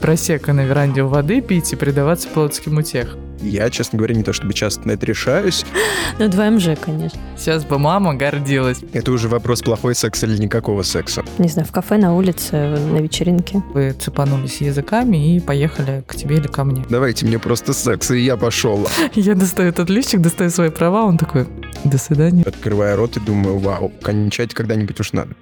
просека на веранде у воды пить и предаваться плотским утех? Я, честно говоря, не то чтобы часто на это решаюсь. Ну, 2МЖ, конечно. Сейчас бы мама гордилась. Это уже вопрос плохой секс или никакого секса. Не знаю, в кафе, на улице, на вечеринке. Вы цепанулись языками и поехали к тебе или ко мне. Давайте мне просто секс, и я пошел. Я достаю этот лифчик, достаю свои права, он такой, до свидания. Открываю рот и думаю, вау, кончать когда-нибудь уж надо.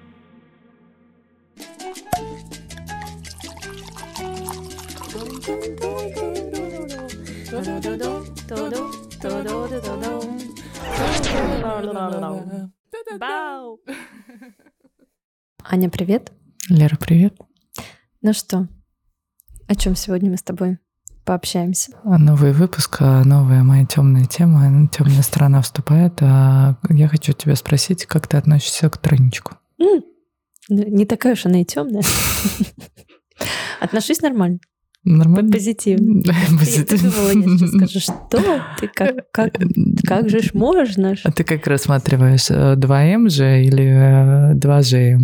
Аня, привет. Лера, привет. Ну что, о чем сегодня мы с тобой пообщаемся? Новый выпуск, а новая моя темная тема, темная сторона вступает. А я хочу тебя спросить, как ты относишься к тройничку? Не такая уж она и темная. Отношусь нормально, Нормально? позитивно. Я Позитивно. думала, я скажу, что ты, как, как, как же ж можно? А ты как рассматриваешь, э, 2М же или э, 2Ж?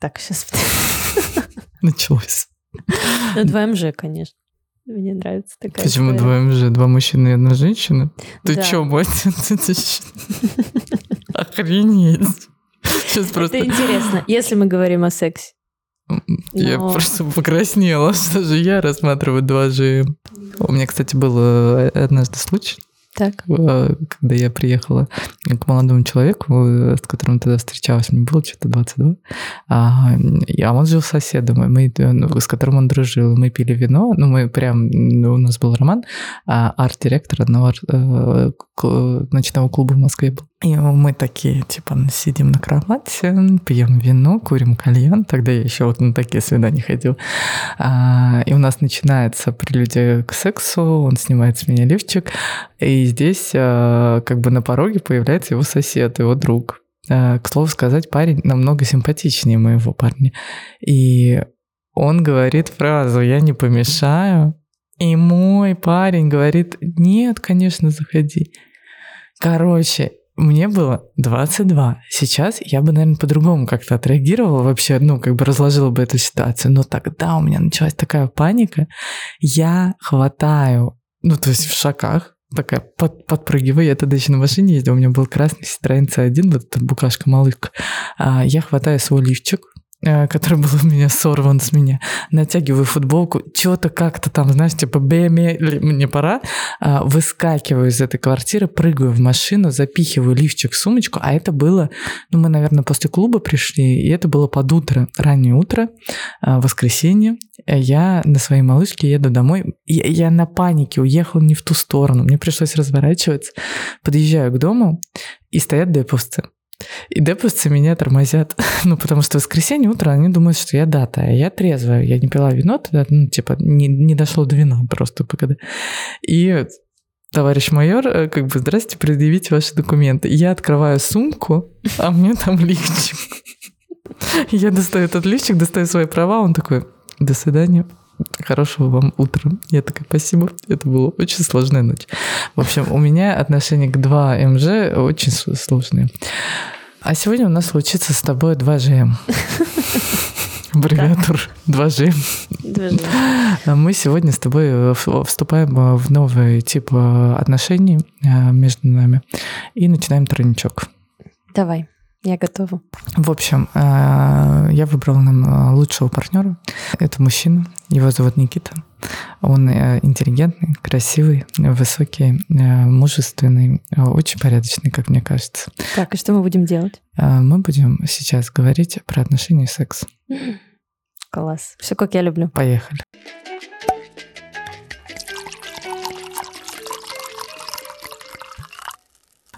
Так, сейчас. Началось. Ну, 2МЖ, конечно. Мне нравится такая Почему история. 2М же? Два мужчины и одна женщина? Ты Да. чё, мать? Охренеть. Сейчас Это просто... интересно, если мы говорим о сексе. Я Но- просто покраснела, что же я рассматриваю 2G. У меня, кстати, был э, однажды случай, Так. э, когда я приехала к молодому человеку, э, с которым тогда встречалась, мне было что-то 22, а, а он жил с соседом, и мы, с которым он дружил. Мы пили вино, ну, мы прям, ну, у нас был роман, а арт-директор одного к- ночного клуба в Москве был. И мы такие, типа, сидим на кровати, пьем вино, курим кальян. Тогда я еще вот на такие свидания ходил. А, и у нас начинается прелюдия к сексу, он снимает с меня лифчик, и здесь а, как бы на пороге появляется его сосед, его друг. А, к слову сказать, парень намного симпатичнее моего парня. И он говорит фразу «я не помешаю», и мой парень говорит «нет, конечно, заходи». Короче, мне было 22. Сейчас я бы, наверное, по-другому как-то отреагировала вообще, ну, как бы разложила бы эту ситуацию. Но тогда у меня началась такая паника. Я хватаю, ну, то есть в шагах, такая под, подпрыгиваю. Я тогда еще на машине ездила, у меня был красный Citroёn C1, вот эта букашка-малышка. А, я хватаю свой лифчик, который был у меня сорван с меня, натягиваю футболку, что-то как-то там, знаешь, типа, бэме, ли- мне пора, а, выскакиваю из этой квартиры, прыгаю в машину, запихиваю лифчик в сумочку, а это было, ну, мы, наверное, после клуба пришли, и это было под утро, раннее утро, а, воскресенье, Э, я на своей малышке еду домой, я, я на панике уехал не в ту сторону, мне пришлось разворачиваться, подъезжаю к дому, и стоят деповцы. И деповцы меня тормозят. Ну, потому что в воскресенье утро они думают, что я дата, а я трезвая. Я не пила вино тогда, ну, типа, не, не дошло до вина просто ПКД. И товарищ майор, э, как бы, здрасте, предъявите ваши документы. Я открываю сумку, а мне там лифчик. Я достаю этот лифчик, достаю свои права, он такой, до свидания. Хорошего вам утра. Я такая, спасибо. Это была очень сложная ночь. В общем, у меня отношение к 2МЖ очень сложные. А сегодня у нас случится с тобой 2ЖМ. Аббревиатура 2G. Движение. А Мы сегодня с тобой э, вступаем э, в новый тип э, отношений между нами и начинаем тройничок. Давай, я готова. В общем, э, я выбрала нам э, лучшего партнера. Это мужчина. Его зовут Никита. Он э, интеллигентный, красивый, высокий, мужественный, очень порядочный, как мне кажется. Так, и что мы будем делать? Мы будем сейчас говорить про отношения и секс. Класс. Все как я люблю. Поехали.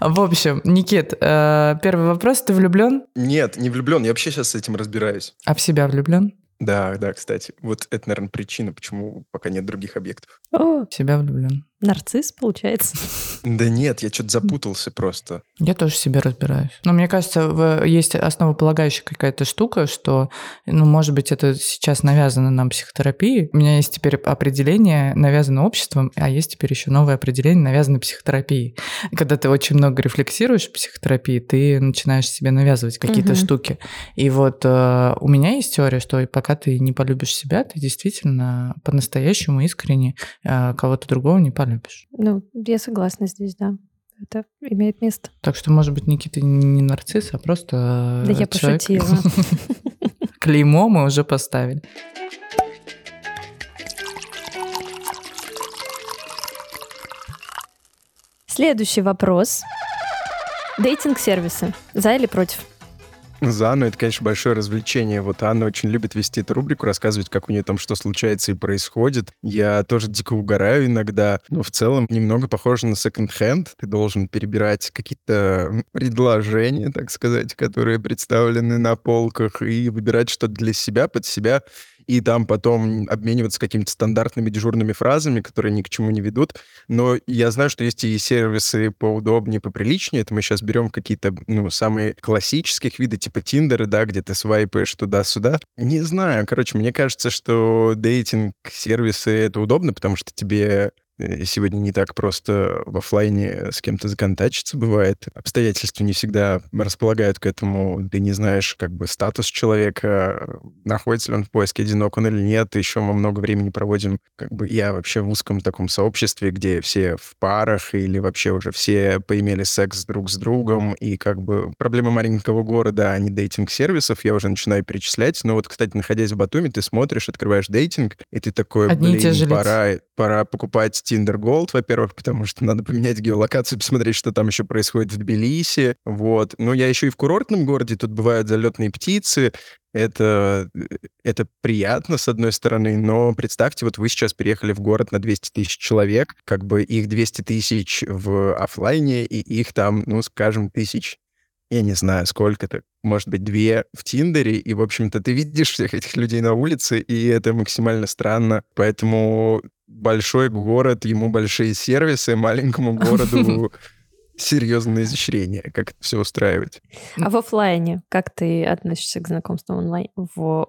В общем, Никит, э, первый вопрос. Ты влюблен? Нет, не влюблен, я вообще сейчас с этим разбираюсь. А в себя влюблен? Да, да, кстати. Вот это, наверное, причина, почему пока нет других объектов. О, В себя влюблен. Нарцисс, получается. Да нет, я что-то запутался просто. Я тоже в себе разбираюсь. Но мне кажется, есть основополагающая какая-то штука, что, ну, может быть, это сейчас навязано нам психотерапией. У меня есть теперь определение, навязано обществом, а есть теперь еще новое определение, навязано психотерапией. Когда ты очень много рефлексируешь в психотерапии, ты начинаешь себе навязывать какие-то Мгм. штуки. И вот э, у меня есть теория, что пока ты не полюбишь себя, ты действительно по-настоящему искренне э, кого-то другого не полюбишь. Ну, я согласна здесь, да. Это имеет место. Так что, может быть, Никита не нарцисс, а просто Да я э, человек- пошутила. Клеймо мы уже поставили. Следующий вопрос. Дейтинг-сервисы. За или против? За Анну это, конечно, большое развлечение. Вот Анна очень любит вести эту рубрику, рассказывать, как у нее там что случается и происходит. Я тоже дико угораю иногда, но в целом немного похоже на секонд-хенд. Ты должен перебирать какие-то предложения, так сказать, которые представлены на полках, и выбирать что-то для себя, под себя, и там потом обмениваться какими-то стандартными дежурными фразами, которые ни к чему не ведут. Но я знаю, что есть и сервисы поудобнее, поприличнее. Это мы сейчас берем какие-то, ну, самые классических виды, типа Тиндера, да, где ты свайпаешь туда-сюда. Не знаю, короче, мне кажется, что дейтинг-сервисы — это удобно, потому что тебе сегодня не так просто в оффлайне с кем-то законтачиться бывает. Обстоятельства не всегда располагают к этому. Ты не знаешь, как бы, статус человека, находится ли он в поиске, одинок он или нет. Еще мы много времени проводим, как бы, я вообще в узком таком сообществе, где все в парах или вообще уже все поимели секс друг с другом. И, как бы, проблема маленького города, а не дейтинг-сервисов, я уже начинаю перечислять. Но вот, кстати, находясь в Батуми, ты смотришь, открываешь дейтинг, и ты такой, Одни блин, лица. пора, пора покупать Tinder Gold, во-первых, потому что надо поменять геолокацию, посмотреть, что там еще происходит в Тбилиси. Вот. Но я еще и в курортном городе, тут бывают залетные птицы. Это, это приятно, с одной стороны, но представьте, вот вы сейчас переехали в город на 200 тысяч человек, как бы их 200 тысяч в оффлайне, и их там, ну, скажем, тысяч я не знаю, сколько-то, может быть, две в Тиндере, и, в общем-то, ты видишь всех этих людей на улице, и это максимально странно. Поэтому большой город, ему большие сервисы, маленькому городу серьезное изощрение, как это все устраивать. А в оффлайне? Как ты относишься к знакомству онлайн, в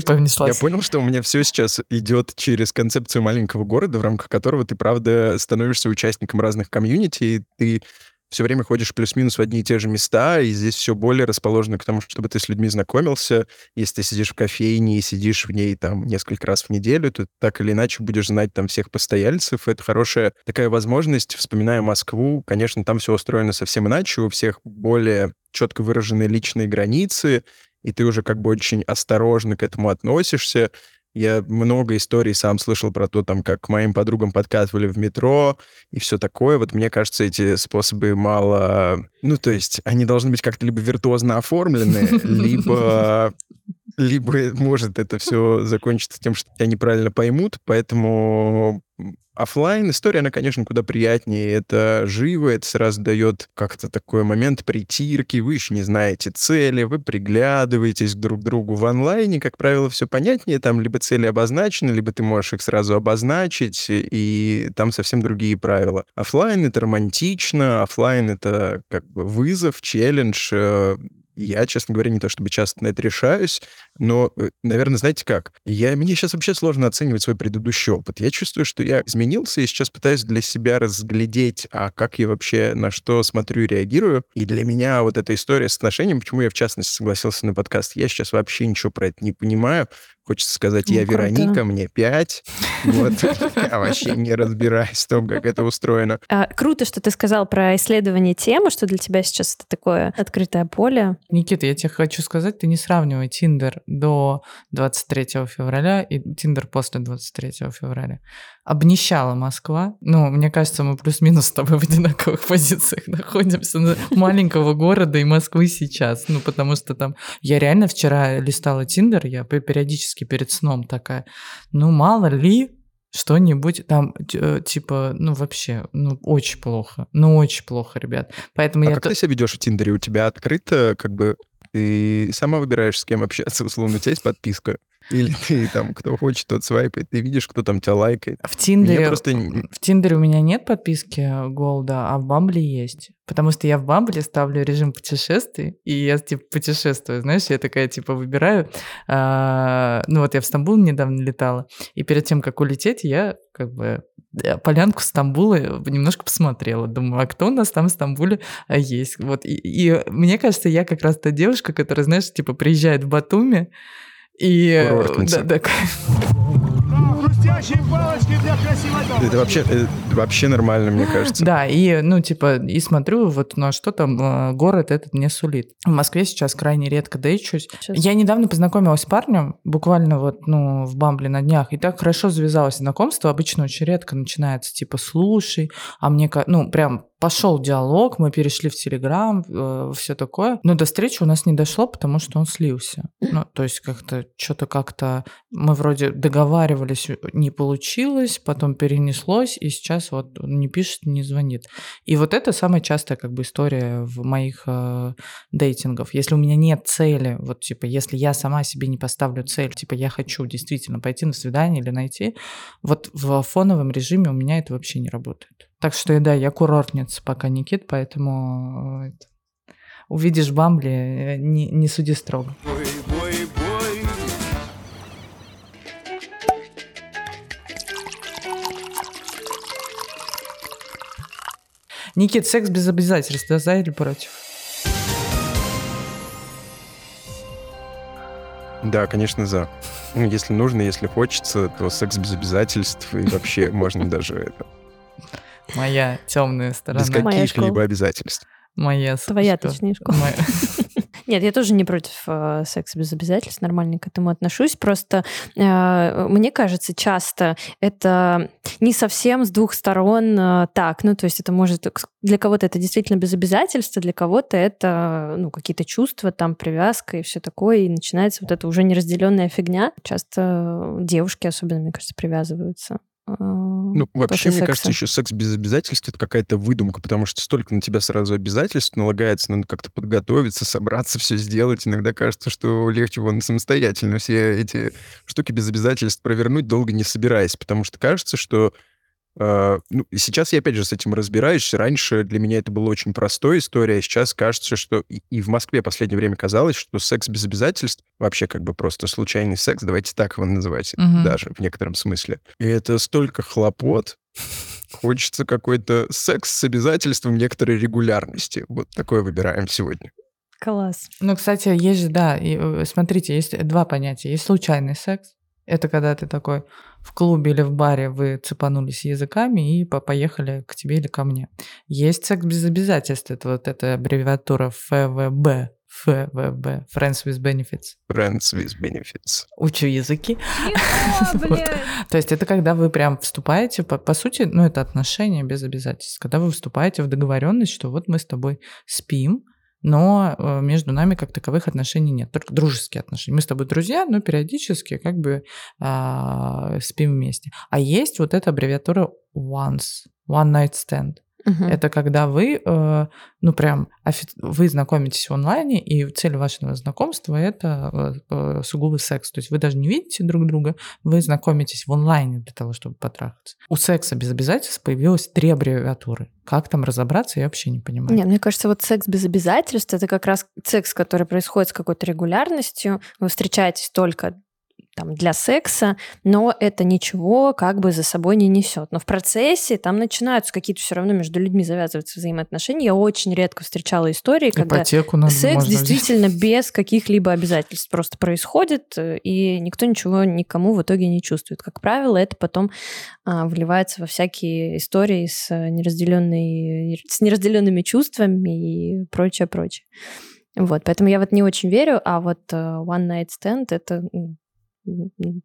повнеслась. Я понял, что у меня все сейчас идет через концепцию маленького города, в рамках которого ты, правда, становишься участником разных комьюнити, и ты все время ходишь плюс-минус в одни и те же места, и здесь все более расположено к тому, чтобы ты с людьми знакомился. Если ты сидишь в кофейне и сидишь в ней там несколько раз в неделю, то так или иначе будешь знать там всех постояльцев. Это хорошая такая возможность. Вспоминая Москву, конечно, там все устроено совсем иначе, у всех более четко выраженные личные границы, и ты уже как бы очень осторожно к этому относишься. Я много историй сам слышал про то, там, как к моим подругам подкатывали в метро и все такое. Вот мне кажется, эти способы мало... Ну, то есть они должны быть как-то либо виртуозно оформлены, либо либо может это все закончиться тем, что тебя неправильно поймут, поэтому оффлайн история, она, конечно, куда приятнее. Это живо, это сразу дает как-то такой момент притирки, вы еще не знаете цели, вы приглядываетесь друг к другу в онлайне, как правило, все понятнее, там либо цели обозначены, либо ты можешь их сразу обозначить, и там совсем другие правила. Оффлайн — это романтично, оффлайн — это как бы вызов, челлендж, э, я, честно говоря, не то чтобы часто на это решаюсь, но, э, наверное, знаете как? Я, мне сейчас вообще сложно оценивать свой предыдущий опыт. Я чувствую, что я изменился и сейчас пытаюсь для себя разглядеть, а как я вообще на что смотрю и реагирую. И для меня вот эта история с отношением, почему я, в частности, согласился на подкаст, я сейчас вообще ничего про это не понимаю. Хочется сказать, Ну, я круто. Вероника, мне пять. Вот. Я вообще не разбираюсь в том, как это устроено. А, круто, что ты сказал про исследование темы, что для тебя сейчас это такое открытое поле. Никита, я тебе хочу сказать, ты не сравнивай Тиндер до 23 февраля и Тиндер после 23 февраля. Обнищала Москва. Ну, мне кажется, мы плюс-минус с тобой в одинаковых позициях находимся на маленького города и Москвы сейчас. Ну, потому что там... Я реально вчера листала Тиндер, я пе- периодически перед сном такая, ну, мало ли, что-нибудь там, э, типа, ну, вообще, ну, очень плохо. Ну, очень плохо, ребят. Поэтому А я... как ты себя ведешь в Тиндере? У тебя открыто, как бы, ты сама выбираешь, с кем общаться, условно, у тебя есть подписка. Или ты там, кто хочет, тот свайпает, ты видишь, кто там тебя лайкает. В Тиндере, Мне просто... в Тиндере у меня нет подписки Голда, а в Бамбле есть. Потому что я в Бамбле ставлю режим путешествий, и я, типа, путешествую, знаешь, я такая, типа, выбираю. а, ну, вот я в Стамбул недавно летала, и перед тем, как улететь, я, как бы, э, полянку Стамбула немножко посмотрела. Думаю, а кто у нас там в Стамбуле а, есть? Вот, и, и мне кажется, я как раз та девушка, которая, знаешь, типа, приезжает в Батуми, и... э. Да, да, Хрустящие палочки для красивой дома. Это вообще, это вообще нормально, мне кажется. Да, и, ну, типа, и смотрю, вот, ну, а что там э, город этот мне сулит. В Москве сейчас крайне редко дейчусь. Сейчас. Я недавно познакомилась с парнем, буквально вот, ну, в Бамбле на днях, и так хорошо завязалось знакомство. Обычно очень редко начинается, типа, слушай, а мне, ну, прям пошел диалог, мы перешли в Телеграм, все такое. Но до встречи у нас не дошло, потому что он слился. Ну, то есть как-то что-то как-то мы вроде договаривались, не получилось, потом перенеслось, и сейчас вот он не пишет, не звонит. И вот это самая частая как бы история в моих э, дейтингов. Если у меня нет цели, вот типа, если я сама себе не поставлю цель, типа, я хочу действительно пойти на свидание или найти, вот в фоновом режиме у меня это вообще не работает. Так что, да, я курортница пока, Никит, поэтому э, увидишь в Бамбле, э, не, не суди строго. Бой, Никит, секс без обязательств, да, за или против? Да, конечно, за. Ну, если нужно, если хочется, то секс без обязательств и вообще можно даже это, Моя темная без сторона. Моя каких-либо обязательств. Моя, Твоя, точнее, школа. Нет, я тоже не против э, секса без обязательств, нормально к этому отношусь. Просто э, мне кажется, часто это не совсем с двух сторон э, так. Ну, то есть это может для кого-то это действительно без обязательств, а для кого-то это ну, какие-то чувства, там привязка и все такое, и начинается вот эта уже неразделенная фигня. Часто девушки особенно, мне кажется, привязываются. Э, Ну, вообще, мне секса. кажется, еще секс без обязательств — это какая-то выдумка, потому что столько на тебя сразу обязательств налагается, надо как-то подготовиться, собраться, все сделать. Иногда кажется, что легче вон самостоятельно все эти штуки без обязательств провернуть, долго не собираясь, потому что кажется, что ну, и сейчас я опять же с этим разбираюсь. Раньше для меня это была очень простая история, а сейчас кажется, что и, и в Москве в последнее время казалось, что секс без обязательств вообще как бы просто случайный секс, давайте так его называть, Мгм. даже в некотором смысле. И это столько хлопот, Хочется какой-то секс с обязательством некоторой регулярности. Вот такое выбираем сегодня. Класс. Ну, кстати, есть же, да, и, э, смотрите, есть два понятия. Есть случайный секс. Это когда ты такой в клубе или в баре вы цепанулись языками и по- поехали к тебе или ко мне. Есть секс без обязательств. Это вот эта аббревиатура ФВБ. ФВБ. Friends with Benefits. Friends with benefits. Учу языки. Вот. То есть это когда вы прям вступаете, по, по сути, ну это отношения без обязательств. Когда вы вступаете в договоренность, что вот мы с тобой спим, но э, между нами как таковых отношений нет, только дружеские отношения. Мы с тобой друзья, но периодически как бы а, спим вместе. А есть вот эта аббревиатура once, one night stand. Мгм. Это когда вы, э, ну прям, вы знакомитесь в онлайне, и цель вашего знакомства это э, э, сугубый секс. То есть вы даже не видите друг друга, вы знакомитесь в онлайне для того, чтобы потрахаться. У секса без обязательств появилось три аббревиатуры. Как там разобраться, я вообще не понимаю. Нет, мне кажется, вот секс без обязательств это как раз секс, который происходит с какой-то регулярностью. Вы встречаетесь только там, для секса, но это ничего как бы за собой не несет. Но в процессе там начинаются какие-то все равно между людьми завязываются взаимоотношения. Я очень редко встречала истории, когда Ипотеку надо секс можно взять. действительно без каких-либо обязательств просто происходит, э, и никто ничего никому в итоге не чувствует. Как правило, это потом а, вливается во всякие истории с, э, неразделенной, с неразделенными чувствами и прочее, прочее. Вот, поэтому я вот не очень верю, а вот э, one night stand это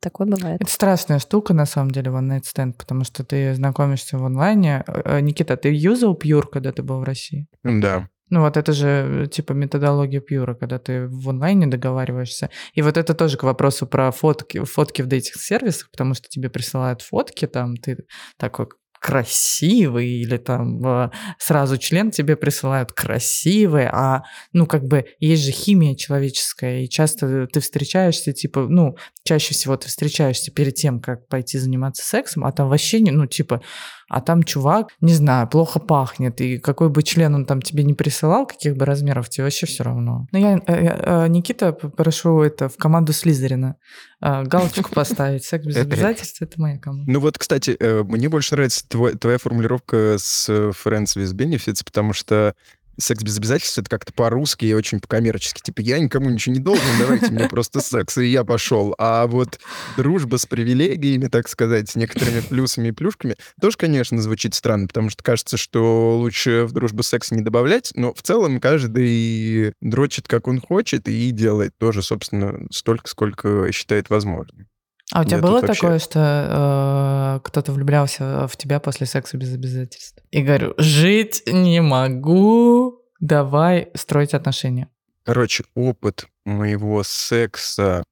такое бывает. Это страшная штука, на самом деле, one night stand, потому что ты знакомишься в онлайне. Э, Никита, ты юзал Pure, когда ты был в России? Да. Ну вот это же э, типа методология Пьюра, когда ты в онлайне договариваешься. И вот это тоже к вопросу про фотки, фотки в дейтинг-сервисах, потому что тебе присылают фотки, там ты такой красивый, или там э, сразу член тебе присылают красивый, а, ну, как бы, есть же химия человеческая, и часто ты встречаешься, типа, ну, чаще всего ты встречаешься перед тем, как пойти заниматься сексом, а там вообще, не, ну, типа, а там чувак, не знаю, плохо пахнет, и какой бы член он там тебе не присылал, каких бы размеров, тебе вообще все равно. Ну, я, э, э, Никита, прошу это в команду Слизерина. Э, галочку поставить. Секс без обязательств — это моя команда. Ну вот, кстати, мне больше нравится твоя формулировка с Friends with Benefits, потому что секс без обязательств это как-то по-русски и очень по-коммерчески. Типа, я никому ничего не должен, давайте мне просто секс, и я пошел. А вот дружба с привилегиями, так сказать, с некоторыми плюсами и плюшками, тоже, конечно, звучит странно, потому что кажется, что лучше в дружбу секс не добавлять, но в целом каждый дрочит, как он хочет, и делает тоже, собственно, столько, сколько считает возможным. А у тебя Я было тут вообще- такое, что э, кто-то влюблялся в тебя после секса без обязательств? И говорю, жить не могу, давай строить отношения. Короче, опыт моего секса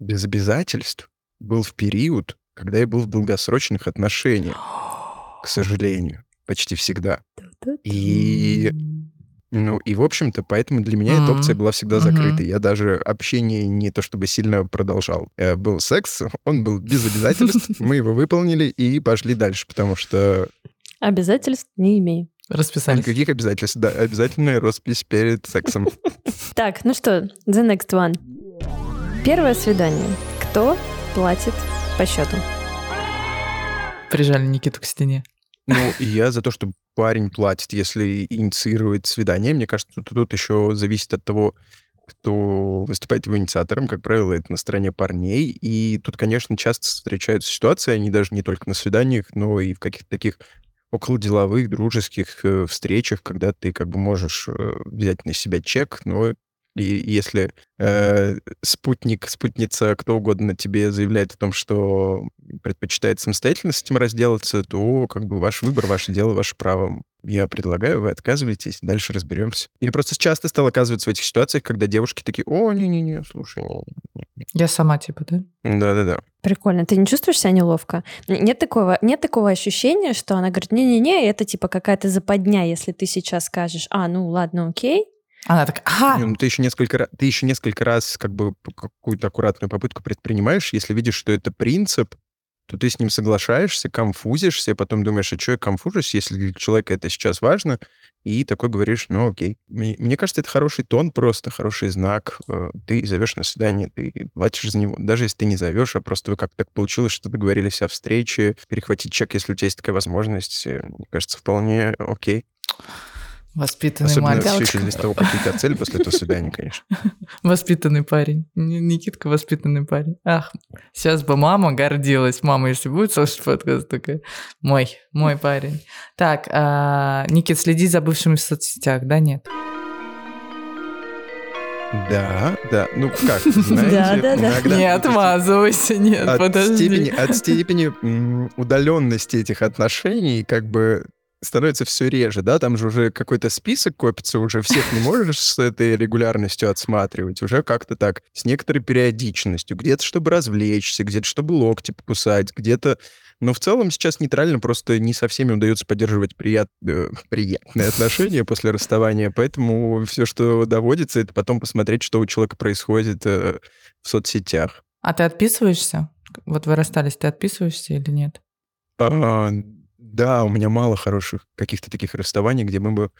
без обязательств был в период, когда я был в долгосрочных отношениях, к сожалению, почти всегда. И, ну, и, в общем-то, поэтому для меня эта опция была всегда закрыта. Я даже общение не то чтобы сильно продолжал. Э, Был секс, он был без обязательств, мы его выполнили и пошли дальше, потому что Обязательств не имею. Расписались. никаких обязательств, да, обязательная роспись перед сексом. Так, ну что, the next one. Первое свидание. Кто платит по счету? Прижали Никиту к стене. Ну, я за то, что парень платит, если инициирует свидание. Мне кажется, тут, еще зависит от того, кто выступает его инициатором. Как правило, это на стороне парней. И тут, конечно, часто встречаются ситуации, они даже не только на свиданиях, но и в каких-то таких околоделовых, дружеских э, встречах, когда ты как бы можешь э, взять на себя чек, но и если э, спутник, спутница, кто угодно тебе заявляет о том, что предпочитает самостоятельно с этим разделаться, то как бы ваш выбор, ваше дело, ваше право. Я предлагаю, вы отказываетесь, дальше разберемся. Я просто часто стал оказываться в этих ситуациях, когда девушки такие, о, не-не-не, слушай. Я сама, типа, да? Да-да-да. Прикольно. Ты не чувствуешь себя неловко? Нет такого, нет такого ощущения, что она говорит, не-не-не, это типа какая-то западня, если ты сейчас скажешь, а, ну ладно, окей. Она такая, ага, ну, ты еще несколько раз, ты еще несколько раз как бы какую-то аккуратную попытку предпринимаешь, если видишь, что это принцип, то ты с ним соглашаешься, конфузишься, потом думаешь, а что я конфужусь, если для человека это сейчас важно, и такой говоришь, ну окей. Мне, мне кажется, это хороший тон просто, хороший знак. Э, Ты зовешь на свидание, ты платишь за него. Даже если ты не зовешь, а просто вы как-то так получилось, что договорились о встрече, перехватить чек, если у тебя есть такая возможность, э, мне кажется, вполне окей. Воспитанный Особенно мальчик. все еще от того, тебя цели после этого свидания, конечно. Воспитанный парень. Ни- Никитка воспитанный парень. Ах, сейчас бы мама гордилась. Мама, если будет слушать подкаст, такая, мой, мой парень. Так, а, Никит, следи за бывшими в соцсетях, да, нет? Да, да. Ну как, знаете, Да, да, да. иногда не отмазывайся, нет, от подожди. степени, от степени удаленности этих отношений как бы становится все реже, да, там же уже какой-то список копится, уже всех не можешь с этой регулярностью отсматривать, уже как-то так, с некоторой периодичностью, где-то чтобы развлечься, где-то чтобы локти покусать, где-то... Но в целом сейчас нейтрально просто не со всеми удается поддерживать прият... э, приятные отношения после расставания, поэтому все, что доводится, это потом посмотреть, что у человека происходит э, в соцсетях. А ты отписываешься? Вот вы расстались, ты отписываешься или нет? А, да, у меня мало хороших каких-то таких расставаний, где мы бы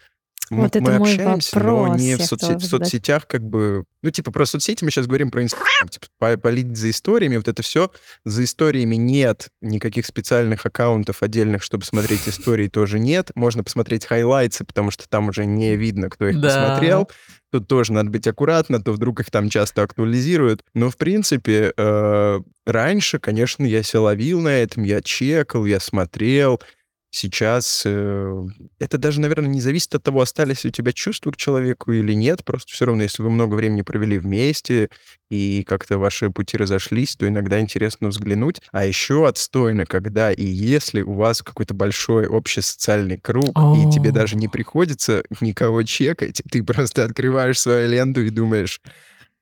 м- Вот это мы мой общаемся, но вопрос, не я в, соцсе- хотела в соцсетях, как бы. Ну, типа, про соцсети мы сейчас говорим про Инстаграм, типа, по- полить за историями, вот это все. За историями нет никаких специальных аккаунтов отдельных, чтобы смотреть истории, тоже нет. Можно посмотреть хайлайтсы, потому что там уже не видно, кто их Да. посмотрел. Тут тоже надо быть аккуратно, то вдруг их там часто актуализируют. Но, в принципе, э, раньше, конечно, я себя ловил на этом, я чекал, я смотрел. Сейчас э, это даже, наверное, не зависит от того, остались ли у тебя чувства к человеку или нет. Просто все равно, если вы много времени провели вместе и как-то ваши пути разошлись, то иногда интересно взглянуть. А еще отстойно, когда и если у вас какой-то большой общий социальный круг, и тебе О. даже не приходится никого чекать, ты просто открываешь свою ленту и думаешь,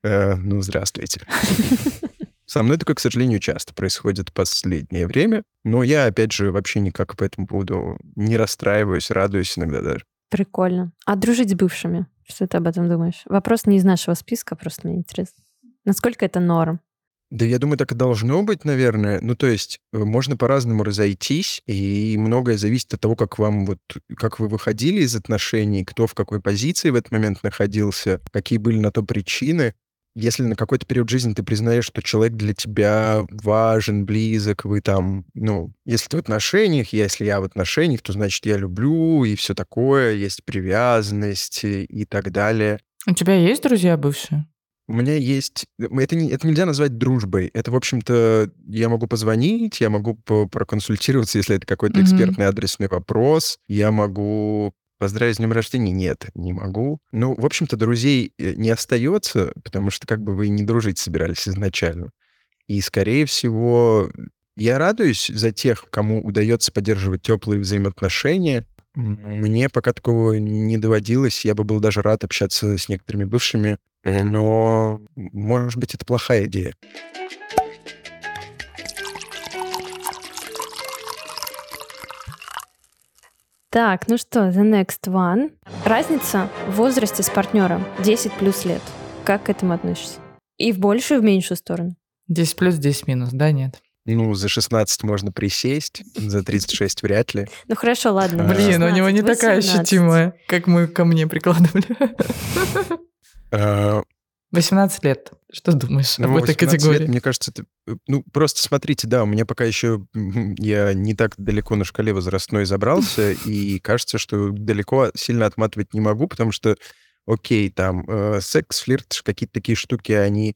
«Э, ну, здравствуйте. Со мной такое, к сожалению, часто происходит в последнее время, но я, опять же, вообще никак по этому поводу не расстраиваюсь, радуюсь иногда даже. Прикольно. А дружить с бывшими? Что ты об этом думаешь? Вопрос не из нашего списка, просто мне интересно. Насколько это норм? Да, я думаю, так и должно быть, наверное. Ну, то есть э, можно по-разному разойтись, и многое зависит от того, как вам вот, как вы выходили из отношений, кто в какой позиции в этот момент находился, какие были на то причины. Если на какой-то период жизни ты признаешь, что человек для тебя важен, близок, вы там, ну, если ты в отношениях, если я в отношениях, то значит я люблю и все такое, есть привязанность и, и так далее. У тебя есть друзья бывшие? У меня есть... Это, не, это нельзя назвать дружбой. Это, в общем-то, я могу позвонить, я могу проконсультироваться, если это какой-то mm-hmm. экспертный адресный вопрос. Я могу поздравить с днем рождения? Нет, не могу. Ну, в общем-то, друзей э, не остается, потому что как бы вы не дружить собирались изначально. И, скорее всего, я радуюсь за тех, кому удается поддерживать теплые взаимоотношения. Мне пока такого не доводилось. Я бы был даже рад общаться с некоторыми бывшими Э, но, может быть, это плохая идея. Так, ну что, the next one. Разница в возрасте с партнером 10 плюс лет. Как к этому относишься? И в большую, и в меньшую сторону? 10 плюс, 10 минус, да, нет? Ну, за 16 можно присесть, за 36 вряд ли. Ну хорошо, ладно. Блин, у него не такая ощутимая, как мы ко мне прикладывали. 18 э, лет. Что думаешь ну, об этой категории? Лет, мне кажется, это, ну, просто смотрите, да, у меня пока еще я не так далеко на шкале возрастной забрался, и кажется, что далеко сильно отматывать не могу, потому что, окей, там, э, секс, флирт, какие-то такие штуки, они,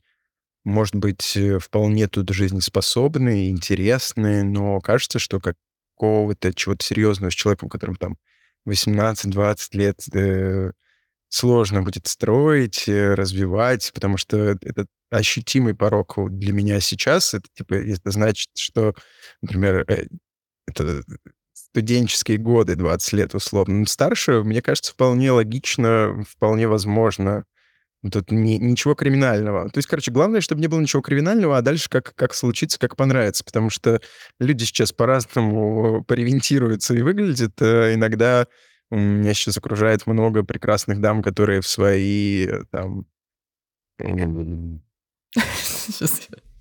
может быть, э, вполне тут жизнеспособны, интересны, но кажется, что какого-то чего-то серьезного с человеком, которым там 18-20 лет, э, сложно будет строить, э, развивать, потому что это ощутимый порог для меня сейчас. Это, типа, это значит, что, например, э, это студенческие годы, 20 лет условно. Но старше, мне кажется, вполне логично, вполне возможно. Тут ни, ничего криминального. То есть, короче, главное, чтобы не было ничего криминального, а дальше как, как случится, как понравится. Потому что люди сейчас по-разному превентируются и выглядят. Э, иногда меня сейчас окружает много прекрасных дам, которые в свои э, там...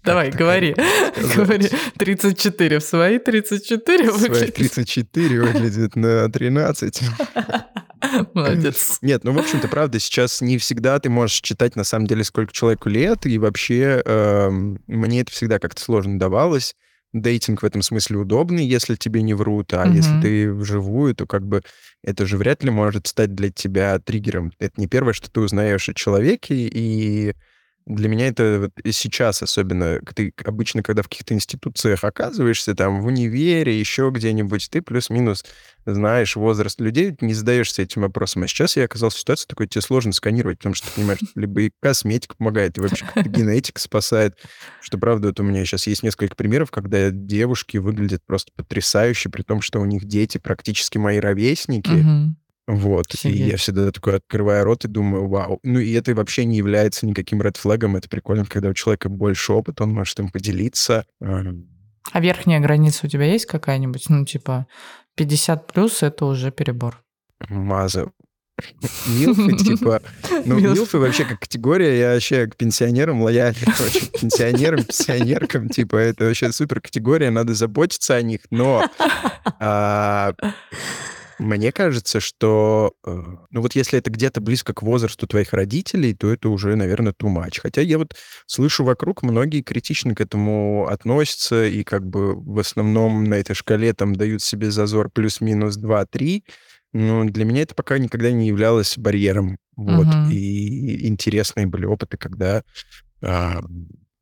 Давай, говори. Говори. 34 в свои 34 выглядит. Свои 34 выглядит на 13. Молодец. Нет, ну, в общем-то, правда, сейчас не всегда ты можешь читать, на самом деле, сколько человеку лет, и вообще э, мне это всегда как-то сложно давалось дейтинг в этом смысле удобный, если тебе не врут, а угу. если ты вживую, то как бы это же вряд ли может стать для тебя триггером. Это не первое, что ты узнаешь о человеке, и для меня это вот сейчас особенно, ты обычно, когда в каких-то институциях оказываешься, там, в универе, еще где-нибудь, ты плюс-минус знаешь возраст людей, не задаешься этим вопросом. А сейчас я оказался в ситуации такой, тебе сложно сканировать, потому что понимаешь, либо и косметика помогает, и вообще генетика спасает. Что правда, вот у меня сейчас есть несколько примеров, когда девушки выглядят просто потрясающе, при том, что у них дети практически мои ровесники, вот. Офигеть. И я всегда такой открываю рот и думаю, вау. Ну, и это вообще не является никаким редфлегом. Это прикольно, когда у человека больше опыта, он может им поделиться. А верхняя граница у тебя есть какая-нибудь? Ну, типа 50 плюс это уже перебор. Маза. Милфы, типа... Ну, милфы вообще как категория, я вообще к пенсионерам лояльный, короче, к пенсионерам, пенсионеркам, типа, это вообще супер категория, надо заботиться о них, но а, мне кажется, что, э, ну вот если это где-то близко к возрасту твоих родителей, то это уже, наверное, too much. Хотя я вот слышу вокруг, многие критично к этому относятся, и как бы в основном на этой шкале там дают себе зазор плюс-минус 2-3, но для меня это пока никогда не являлось барьером. Вот. Угу. И интересные были опыты, когда а,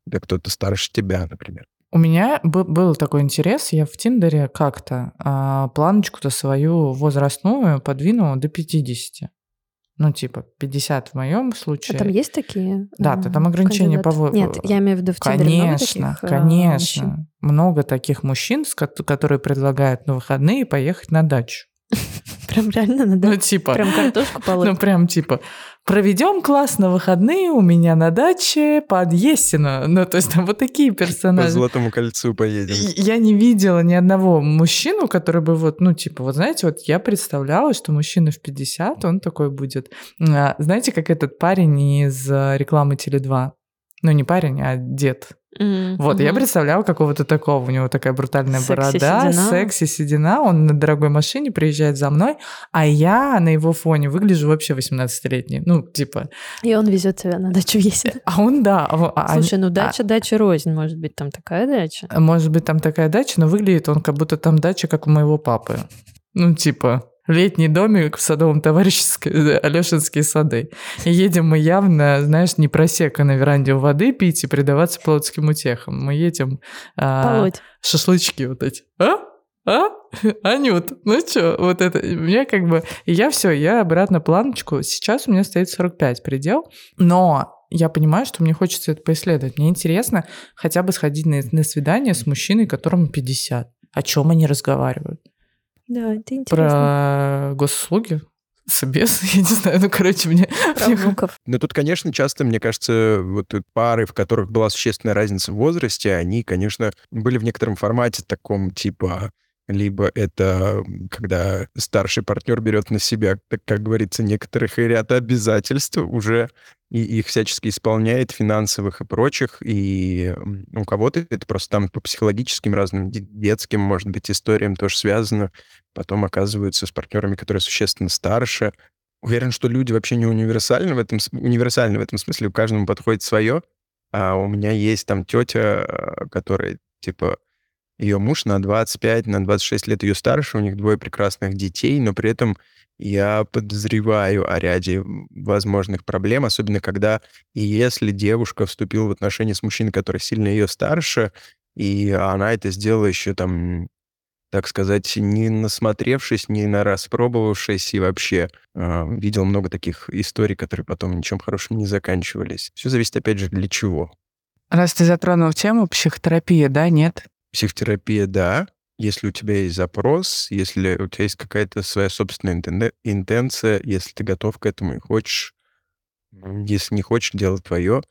да, кто-то старше тебя, например. У меня был такой интерес, я в Тиндере как-то а, планочку-то свою возрастную подвинула до 50. Ну, типа, 50 в моем случае. А там есть такие? Да, а, там ограничения по возрасту. Нет, я имею в виду в Тиндере Конечно, много таких, конечно. Мужчин? Много таких мужчин, которые предлагают на выходные поехать на дачу. Прям реально на дачу? Ну, типа... Прям картошку полоть? Ну, прям, типа, проведем классно выходные у меня на даче под Есино. Ну, то есть там вот такие По персонажи. Золотому кольцу поедем. Я не видела ни одного мужчину, который бы вот, ну, типа, вот знаете, вот я представляла, что мужчина в 50, он такой будет. А, Знаете, как этот парень из э, рекламы Теле2? Ну, не парень, а дед. М, Вот, я мгм. представляла какого-то такого. У него такая брутальная Секси борода, седина. секси, седина. Он на дорогой машине приезжает за мной, а я на его фоне выгляжу вообще 18-летней. Ну, типа, И он везет тебя на дачу есть. а он, да. а- а- Слушай, ну дача, дача рознь, может быть, там такая дача. а, может быть, там такая дача, но выглядит он как будто там дача, как у моего папы. Ну, типа, летний домик в садовом товариществе Алешинские сады. И едем мы явно, знаешь, не просека на веранде у воды пить и предаваться плотским утехам. Мы едем... а, Полоть. шашлычки вот эти. А? А? Анют, ну что, вот это, мне как бы, и я все, я обратно планочку, сейчас у меня стоит 45 предел, но я понимаю, что мне хочется это поисследовать. Мне интересно хотя бы сходить на, на свидание с мужчиной, которому 50. О чем они разговаривают? Да, это интересно. Про госуслуги? Собес? Я не знаю, ну, короче, мне... Про внуков. Но тут, конечно, часто, мне кажется, вот пары, в которых была существенная разница в возрасте, они, конечно, были в некотором формате таком, типа, либо это когда старший партнер берет на себя, так как говорится, некоторых ряд обязательств уже и их всячески исполняет, финансовых и прочих, и у кого-то это просто там по психологическим разным де- детским, может быть, историям тоже связано, потом оказываются с партнерами, которые существенно старше, Уверен, что люди вообще не универсальны в этом, универсальны в этом смысле, у каждому подходит свое. А у меня есть там тетя, э, которая, типа, ее муж на 25, на 26 лет ее старше, у них двое прекрасных детей, но при этом я подозреваю о ряде возможных проблем, особенно когда и если девушка вступила в отношения с мужчиной, который сильно ее старше, и она это сделала еще там, так сказать, не насмотревшись, не на распробовавшись, и вообще а, видел много таких историй, которые потом ничем хорошим не заканчивались. Все зависит, опять же, для чего. Раз ты затронул тему психотерапии, да, нет? Психотерапия, да, если у тебя есть запрос, если у тебя есть какая-то своя собственная интен- интенция, если ты готов к этому и хочешь, если не хочешь, дело твое.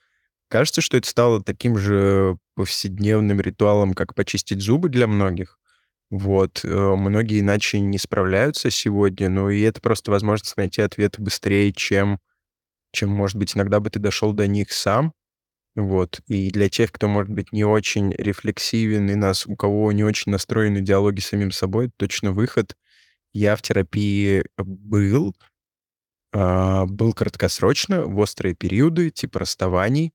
Кажется, что это стало таким же повседневным ритуалом, как почистить зубы для многих. Вот. э, Многие иначе не справляются сегодня, но и это просто возможность найти ответы быстрее, чем, чем, может быть, иногда бы ты дошел до них сам. Вот. И для тех, кто, может быть, не очень рефлексивен, и нас, у кого не очень настроены диалоги с самим собой, точно выход. Я в терапии был, а, был краткосрочно, в острые периоды, типа расставаний.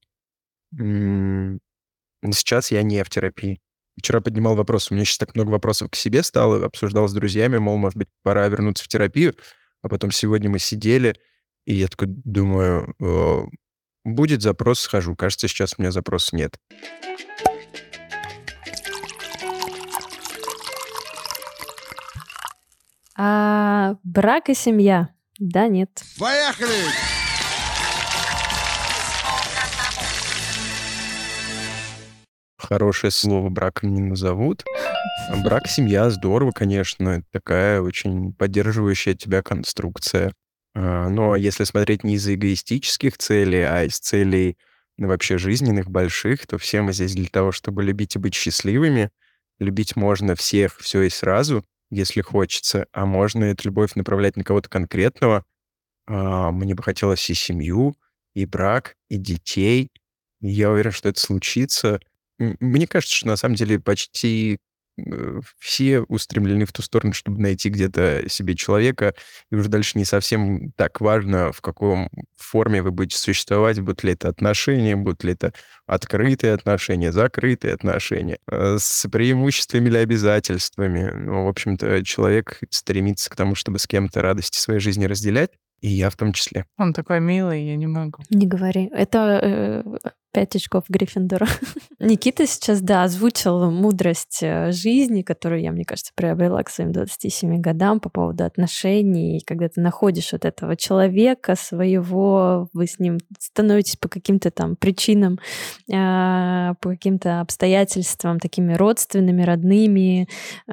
Сейчас я не в терапии. Вчера поднимал вопрос, у меня сейчас так много вопросов к себе стало, обсуждал с друзьями, мол, может быть, пора вернуться в терапию. А потом сегодня мы сидели, и я такой думаю, э, будет запрос, схожу. Кажется, сейчас у меня запроса нет. А брак и семья? Да, нет. Поехали! Хорошее слово браком не назовут. Брак, семья, здорово, конечно. Это такая очень поддерживающая тебя конструкция. А, Но если смотреть не из эгоистических целей, а из целей ну, вообще жизненных, больших, то все мы здесь для того, чтобы любить и быть счастливыми. Любить можно всех, все и сразу, если хочется, а можно эту любовь направлять на кого-то конкретного. А, Мне бы хотелось и семью, и брак, и детей. Я уверен, что это случится. Мне кажется, что на самом деле почти все устремлены в ту сторону, чтобы найти где-то себе человека, и уже дальше не совсем так важно, в каком форме вы будете существовать, будут ли это отношения, будут ли это открытые отношения, закрытые отношения, э, с преимуществами или обязательствами. Ну, в общем-то, человек стремится к тому, чтобы с кем-то радости своей жизни разделять, и я в том числе. Он такой милый, я не могу. Не говори. Это э, пять очков Гриффиндора. Никита сейчас, да, озвучил мудрость э, жизни, которую я, мне кажется, приобрела к своим 27 годам по поводу отношений. И когда ты находишь вот этого человека своего, вы с ним становитесь по каким-то там причинам, э, по каким-то обстоятельствам такими родственными, родными э,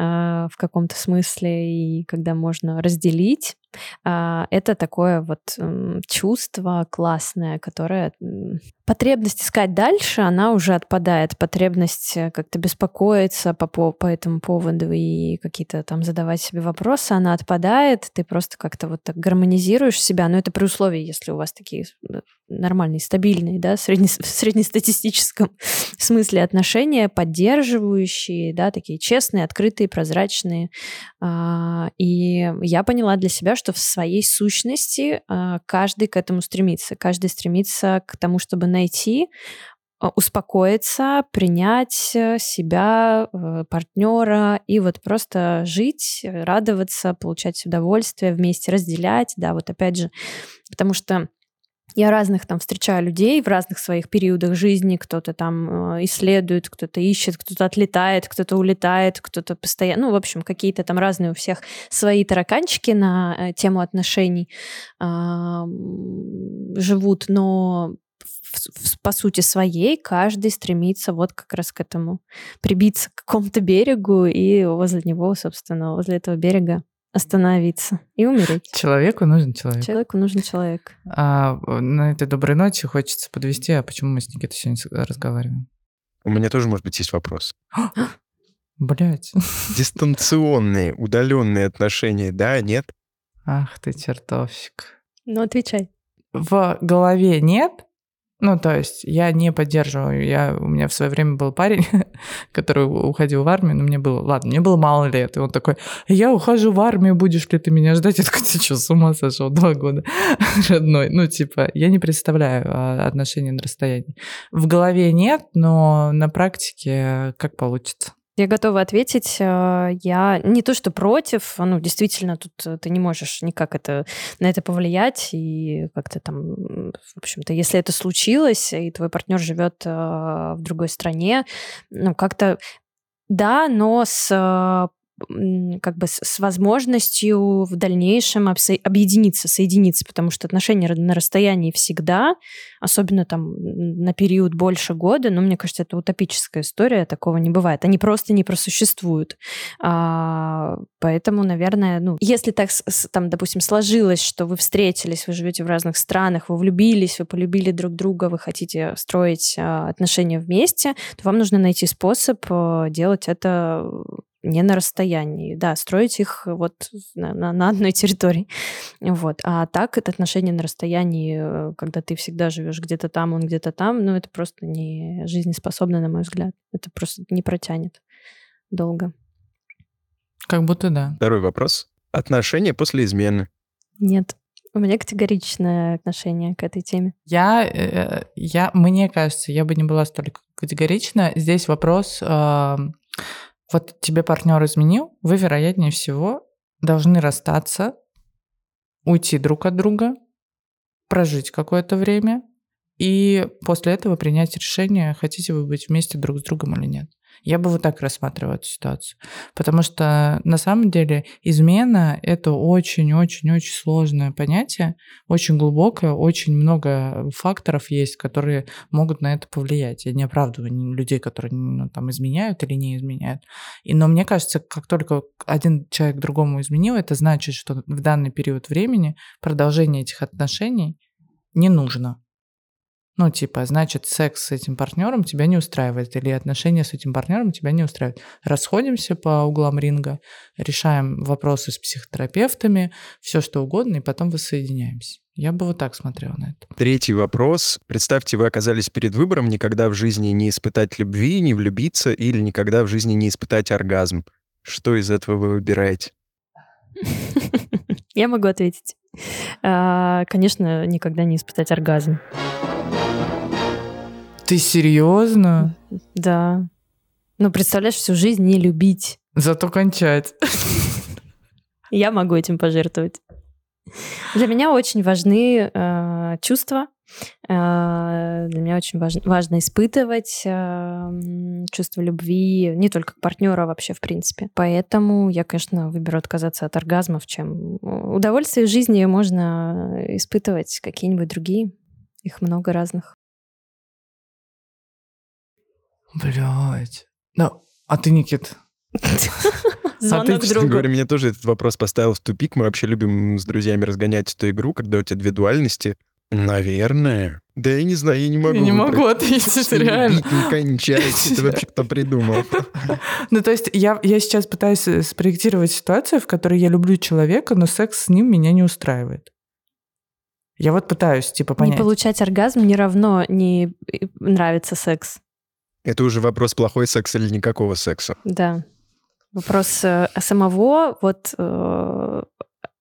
в каком-то смысле, и когда можно разделить А, Это такое вот чувство классное, которое потребность искать дальше, она уже отпадает. Потребность э, как-то беспокоиться по, по, по этому поводу и какие-то там задавать себе вопросы, она отпадает. Ты просто как-то вот так гармонизируешь себя. Но это при условии, если у вас такие э, нормальные, стабильные, да, в среднестатистическом смысле отношения, поддерживающие, да, такие честные, открытые, прозрачные. А, И я поняла для себя, что в своей сущности а, каждый к этому стремится. Каждый стремится к тому, чтобы найти а, успокоиться, принять э, себя, партнера и вот просто жить, э, радоваться, получать удовольствие вместе, разделять, да, вот опять же, потому что я разных там встречаю людей в разных своих периодах жизни. Кто-то там э, исследует, кто-то ищет, кто-то отлетает, кто-то улетает, кто-то постоянно... Ну, в общем, какие-то там разные у всех свои тараканчики на э, тему отношений а, живут, но по сути своей каждый стремится вот как раз к этому прибиться к какому-то берегу и возле него, собственно, возле этого берега остановиться и умереть. Человеку нужен человек. Человеку нужен человек. А на этой доброй ноте хочется подвести, а почему мы с Никитой сегодня с- разговариваем? У меня тоже, может быть, есть вопрос. Блять. Дистанционные, удаленные отношения, да, нет? Ах ты чертовщик. Ну, отвечай. В голове нет. Ну, то есть я не поддерживаю. Я, у меня в свое время был парень, который уходил в армию, но мне было, ладно, мне было мало лет. И он такой, я ухожу в армию, будешь ли ты меня ждать? Я такой, ты что, с ума сошел? Два года родной. Ну, типа, я не представляю а, отношения на расстоянии. В голове нет, но на практике как получится. Я готова ответить. Э, Я не то, что против, ну, действительно, тут э, ты не можешь никак это, на это повлиять, и как-то там, в общем-то, если это случилось, и твой партнер живет э, в другой стране, ну, как-то да, но с как бы с, возможностью в дальнейшем объединиться, соединиться, потому что отношения на расстоянии всегда, особенно там на период больше года, но мне кажется, это утопическая история, такого не бывает. Они просто не просуществуют. А, поэтому, наверное, ну, если так, там, допустим, сложилось, что вы встретились, вы живете в разных странах, вы влюбились, вы полюбили друг друга, вы хотите строить а, отношения вместе, то вам нужно найти способ а, делать это не на расстоянии, да, строить их вот на, на- на одной территории. Вот. А так это отношения на расстоянии, э, когда ты всегда живешь где-то там, он где-то там, ну, это просто не жизнеспособно, на мой взгляд. Это просто не протянет долго. Как будто да. Второй вопрос. Отношения после измены. Нет. У меня категоричное отношение к этой теме. Я, э, я, мне кажется, я бы не была столь категорична. Здесь вопрос, э, вот тебе партнер изменил, вы, вероятнее всего, должны расстаться, уйти друг от друга, прожить какое-то время и после этого принять решение, хотите вы быть вместе друг с другом или нет. Я бы вот так рассматривала эту ситуацию. Потому что на самом деле измена — это очень-очень-очень сложное понятие, очень глубокое, очень много факторов есть, которые могут на это повлиять. Я не оправдываю людей, которые ну, там изменяют или не изменяют. И, но мне кажется, как только один человек другому изменил, это значит, что в данный период времени продолжение этих отношений не нужно. Ну, типа, значит, секс с этим партнером тебя не устраивает, или отношения с этим партнером тебя не устраивают. Расходимся по углам ринга, решаем вопросы с психотерапевтами, все что угодно, и потом воссоединяемся. Я бы вот так смотрела на это. Третий вопрос. Представьте, вы оказались перед выбором никогда в жизни не испытать любви, не влюбиться или никогда в жизни не испытать оргазм. Что из этого вы выбираете? Я могу ответить. А, Конечно, никогда не испытать оргазм. Ты серьезно? Да. Ну, представляешь, всю жизнь не любить. Зато кончать. Я могу этим пожертвовать. Для меня очень важны э, чувства. Э, для меня очень важ- важно испытывать э, чувство любви не только к партнеру, а вообще в принципе. Поэтому я, конечно, выберу отказаться от оргазмов, чем удовольствие в жизни можно испытывать какие-нибудь другие. Их много разных. Блять. Ну, а ты, Никит? Звонок ты, Честно другу. говоря, меня тоже этот вопрос поставил в тупик. Мы вообще любим с друзьями разгонять эту игру, когда у тебя две дуальности. Наверное. Да я не знаю, я не могу. Я не могу ответить, реально. любить не кончается. Это вообще кто придумал? Ну, то есть я, я сейчас пытаюсь э, спроектировать ситуацию, в которой я люблю человека, но секс с ним меня не устраивает. Я вот пытаюсь, типа, Не понять. получать оргазм не равно не э, нравится секс. Это уже вопрос плохой секс или никакого секса. Да. Вопрос э, самого вот э,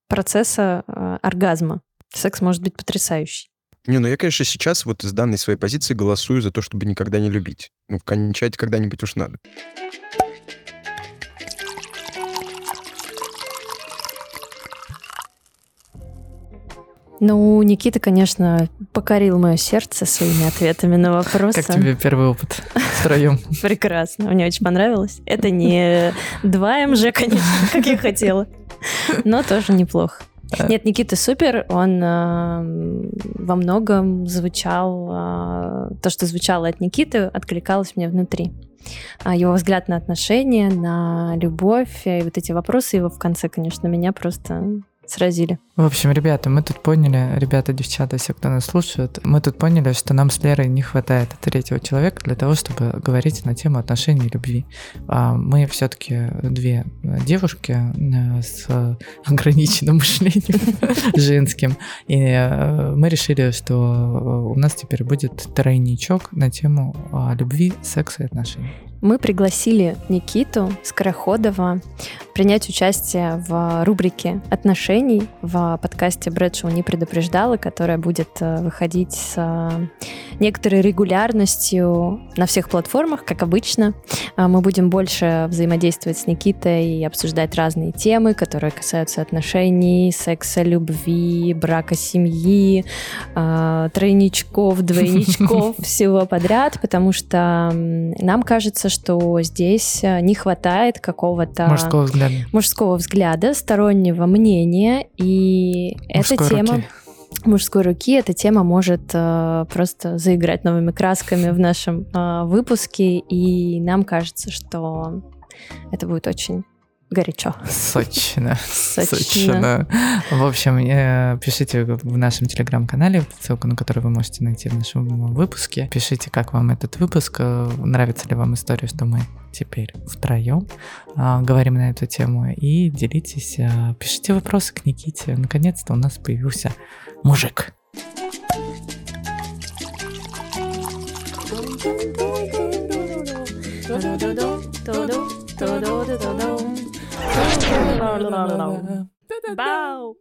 процесса э, оргазма. Секс может быть потрясающий. Не, ну я, конечно, сейчас вот из данной своей позиции голосую за то, чтобы никогда не любить. Ну, кончать когда-нибудь уж надо. Ну, Никита, конечно, покорил мое сердце своими ответами на вопросы. Как тебе первый опыт втроем? Прекрасно, мне очень понравилось. Это не 2 МЖ, конечно, как я хотела, но тоже неплохо. Нет, Никита супер, он э, во многом звучал, э, то, что звучало от Никиты, откликалось мне внутри. А Его взгляд на отношения, на любовь и вот эти вопросы его в конце, конечно, меня просто сразили. В общем, ребята, мы тут поняли, ребята, девчата, все, кто нас слушает, мы тут поняли, что нам с Лерой не хватает третьего человека для того, чтобы говорить на тему отношений и любви. А Мы все-таки две девушки э, с ограниченным мышлением женским, и э, мы решили, что у нас теперь будет тройничок на тему а, любви, секса и отношений. Мы пригласили Никиту Скороходова принять участие в рубрике «Отношений» в подкасте «Брэдшоу не предупреждала», которая будет э, выходить с э, некоторой регулярностью на всех платформах, как обычно. А Мы будем больше взаимодействовать с Никитой и обсуждать разные темы, которые касаются отношений, секса, любви, брака, семьи, э, тройничков, двойничков, всего подряд, потому что нам кажется, что здесь э, не хватает какого-то Мужского взгляда. мужского взгляда, стороннего мнения, и эта Мужской тема руки. мужской руки, эта тема может э, просто заиграть новыми красками в нашем э, выпуске, и нам кажется, что это будет очень горячо. Сочно. Сочно. В общем, э, пишите в нашем телеграм-канале, ссылку на который вы можете найти в нашем выпуске. Пишите, как вам этот выпуск, э, нравится ли вам история, что мы теперь втроем а, говорим на эту тему. И делитесь, а, пишите вопросы к Никите. Наконец-то у нас появился мужик. Бау!